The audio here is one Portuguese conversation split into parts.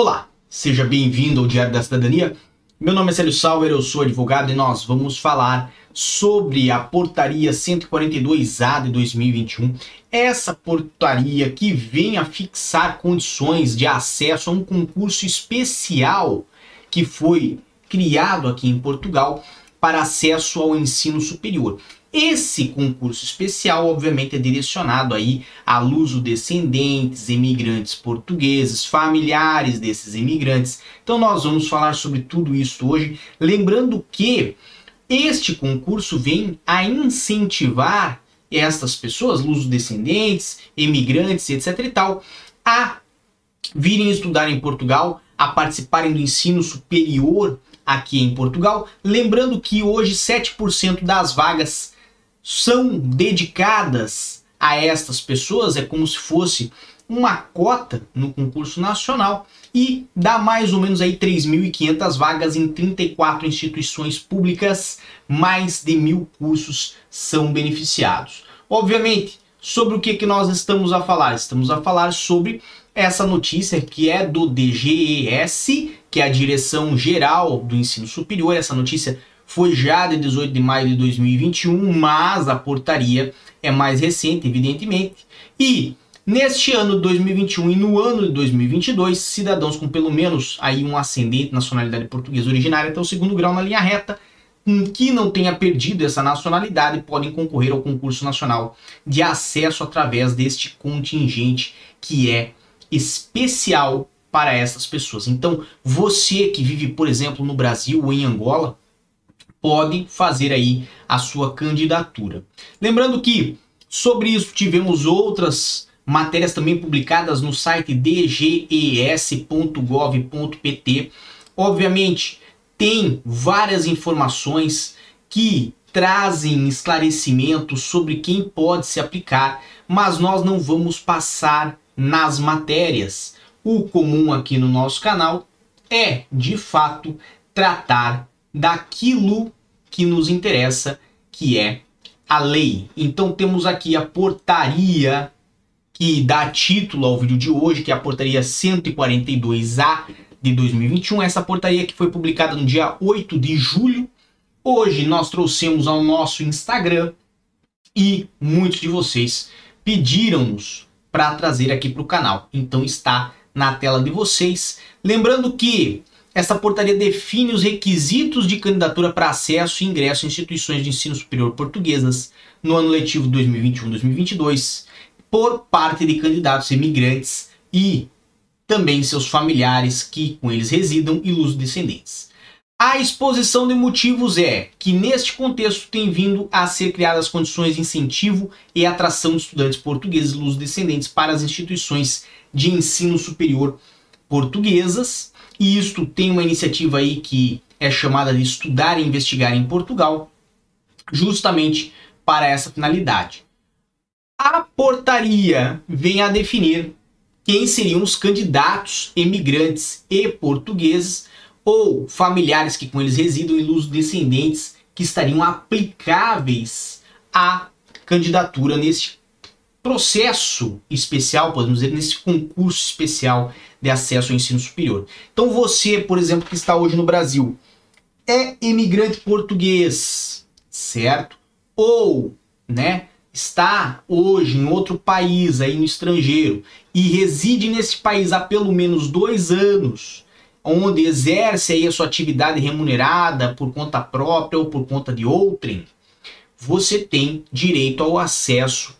Olá, seja bem-vindo ao Diário da Cidadania. Meu nome é Célio Sauer, eu sou advogado e nós vamos falar sobre a portaria 142A de 2021. Essa portaria que vem a fixar condições de acesso a um concurso especial que foi criado aqui em Portugal para acesso ao ensino superior. Esse concurso especial, obviamente, é direcionado aí a luso-descendentes, imigrantes portugueses, familiares desses imigrantes. Então nós vamos falar sobre tudo isso hoje, lembrando que este concurso vem a incentivar estas pessoas, luso-descendentes, imigrantes, etc e tal, a virem estudar em Portugal, a participarem do ensino superior aqui em Portugal. Lembrando que hoje 7% das vagas são dedicadas a estas pessoas, é como se fosse uma cota no concurso nacional e dá mais ou menos aí 3.500 vagas em 34 instituições públicas, mais de mil cursos são beneficiados. Obviamente, sobre o que, que nós estamos a falar? Estamos a falar sobre essa notícia que é do DGES, que é a Direção Geral do Ensino Superior. Essa notícia foi já de 18 de maio de 2021, mas a portaria é mais recente, evidentemente. E neste ano de 2021 e no ano de 2022, cidadãos com pelo menos aí um ascendente nacionalidade portuguesa originária até o segundo grau na linha reta, que não tenha perdido essa nacionalidade, podem concorrer ao concurso nacional de acesso através deste contingente que é especial para essas pessoas. Então, você que vive, por exemplo, no Brasil ou em Angola, pode fazer aí a sua candidatura. Lembrando que sobre isso tivemos outras matérias também publicadas no site dges.gov.pt. Obviamente, tem várias informações que trazem esclarecimentos sobre quem pode se aplicar, mas nós não vamos passar nas matérias. O comum aqui no nosso canal é, de fato, tratar daquilo que nos interessa, que é a lei. Então temos aqui a portaria que dá título ao vídeo de hoje, que é a portaria 142A de 2021. Essa portaria que foi publicada no dia 8 de julho. Hoje nós trouxemos ao nosso Instagram e muitos de vocês pediram-nos para trazer aqui para o canal. Então está na tela de vocês. Lembrando que essa portaria define os requisitos de candidatura para acesso e ingresso em instituições de ensino superior portuguesas no ano letivo 2021-2022 por parte de candidatos imigrantes e também seus familiares que com eles residam e os descendentes. A exposição de motivos é que neste contexto tem vindo a ser criadas condições de incentivo e atração de estudantes portugueses e descendentes para as instituições de ensino superior portuguesas e isto tem uma iniciativa aí que é chamada de Estudar e Investigar em Portugal, justamente para essa finalidade. A portaria vem a definir quem seriam os candidatos emigrantes e portugueses ou familiares que com eles residam e os descendentes que estariam aplicáveis à candidatura neste processo especial, podemos dizer, nesse concurso especial de acesso ao ensino superior. Então você, por exemplo, que está hoje no Brasil, é imigrante português, certo? Ou, né, está hoje em outro país, aí no estrangeiro, e reside nesse país há pelo menos dois anos, onde exerce aí a sua atividade remunerada por conta própria ou por conta de outrem, você tem direito ao acesso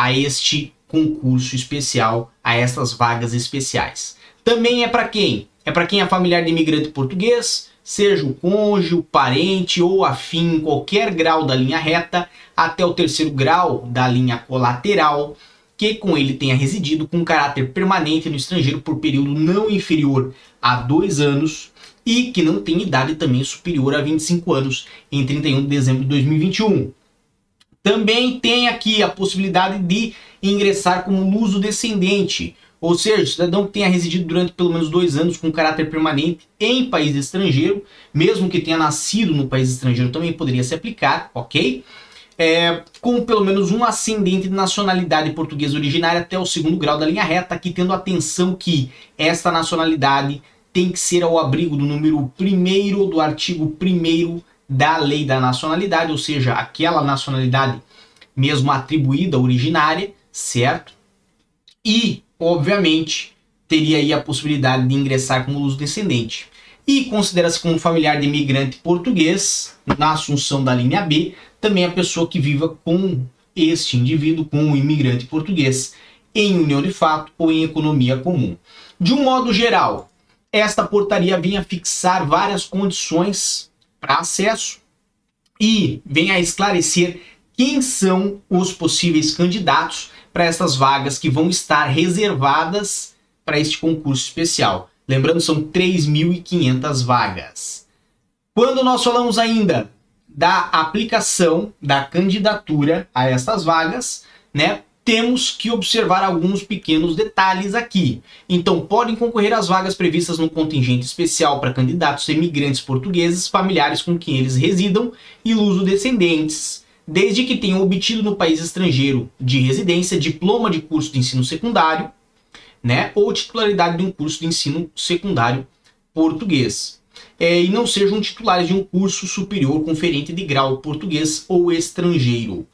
a este concurso especial, a estas vagas especiais. Também é para quem? É para quem é familiar de imigrante português, seja o cônjuge, o parente ou afim em qualquer grau da linha reta até o terceiro grau da linha colateral, que com ele tenha residido com caráter permanente no estrangeiro por período não inferior a dois anos e que não tem idade também superior a 25 anos em 31 de dezembro de 2021. Também tem aqui a possibilidade de ingressar como luso descendente, ou seja, cidadão que tenha residido durante pelo menos dois anos com caráter permanente em país estrangeiro, mesmo que tenha nascido no país estrangeiro, também poderia se aplicar, ok? é, com pelo menos um ascendente de nacionalidade portuguesa originária até o segundo grau da linha reta, aqui tendo atenção que esta nacionalidade tem que ser ao abrigo do número 1 do artigo 1 da lei da nacionalidade, ou seja, aquela nacionalidade mesmo atribuída originária, certo? E, obviamente, teria aí a possibilidade de ingressar como descendente. E considera-se como familiar de imigrante português, na assunção da linha B, também a pessoa que viva com este indivíduo, com o imigrante português, em união de fato ou em economia comum. De um modo geral, esta portaria vinha fixar várias condições para acesso e vem a esclarecer quem são os possíveis candidatos para essas vagas que vão estar reservadas para este concurso especial. Lembrando, são 3.500 vagas. Quando nós falamos ainda da aplicação da candidatura a estas vagas, né, temos que observar alguns pequenos detalhes aqui. Então, podem concorrer às vagas previstas no contingente especial para candidatos imigrantes portugueses, familiares com quem eles residam e luso-descendentes, desde que tenham obtido no país estrangeiro de residência diploma de curso de ensino secundário, né, ou titularidade de um curso de ensino secundário português. É, e não sejam titulares de um curso superior conferente de grau português ou estrangeiro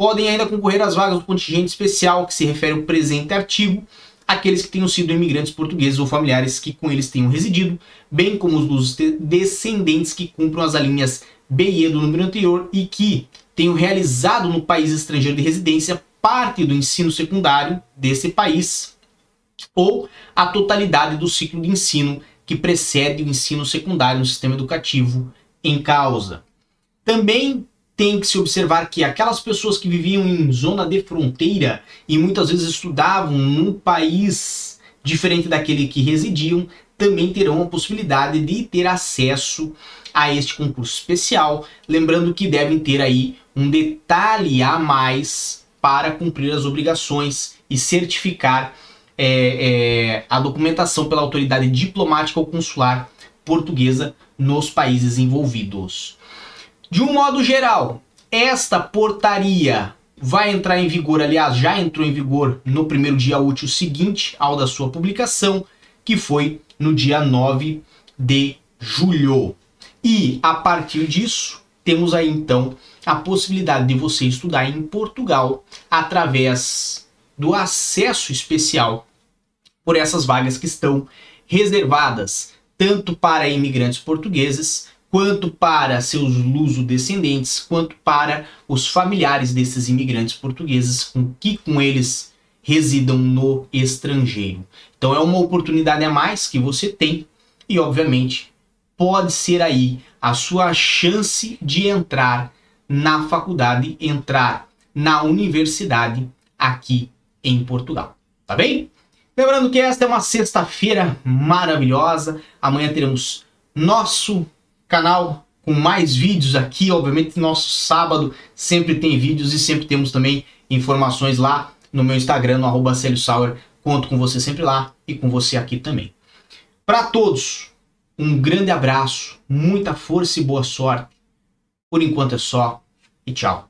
podem ainda concorrer às vagas do contingente especial, que se refere ao presente artigo, aqueles que tenham sido imigrantes portugueses ou familiares que com eles tenham residido, bem como os dos descendentes que cumpram as alíneas B e E do número anterior e que tenham realizado no país estrangeiro de residência parte do ensino secundário desse país ou a totalidade do ciclo de ensino que precede o ensino secundário no sistema educativo em causa. Também tem que se observar que aquelas pessoas que viviam em zona de fronteira e muitas vezes estudavam num país diferente daquele que residiam, também terão a possibilidade de ter acesso a este concurso especial, lembrando que devem ter aí um detalhe a mais para cumprir as obrigações e certificar é, é, a documentação pela autoridade diplomática ou consular portuguesa nos países envolvidos. De um modo geral, esta portaria vai entrar em vigor, aliás, já entrou em vigor no primeiro dia útil seguinte ao da sua publicação, que foi no dia 9 de julho. E a partir disso, temos aí então a possibilidade de você estudar em Portugal através do acesso especial por essas vagas que estão reservadas tanto para imigrantes portugueses quanto para seus luso-descendentes, quanto para os familiares desses imigrantes portugueses com que com eles residam no estrangeiro. Então é uma oportunidade a mais que você tem e obviamente pode ser aí a sua chance de entrar na faculdade, entrar na universidade aqui em Portugal. Tá bem? Lembrando que esta é uma sexta-feira maravilhosa. Amanhã teremos nosso canal com mais vídeos aqui. Obviamente, nosso sábado sempre tem vídeos e sempre temos também informações lá no meu Instagram, no arroba. Conto com você sempre lá e com você aqui também. Para todos, um grande abraço, muita força e boa sorte. Por enquanto é só e tchau.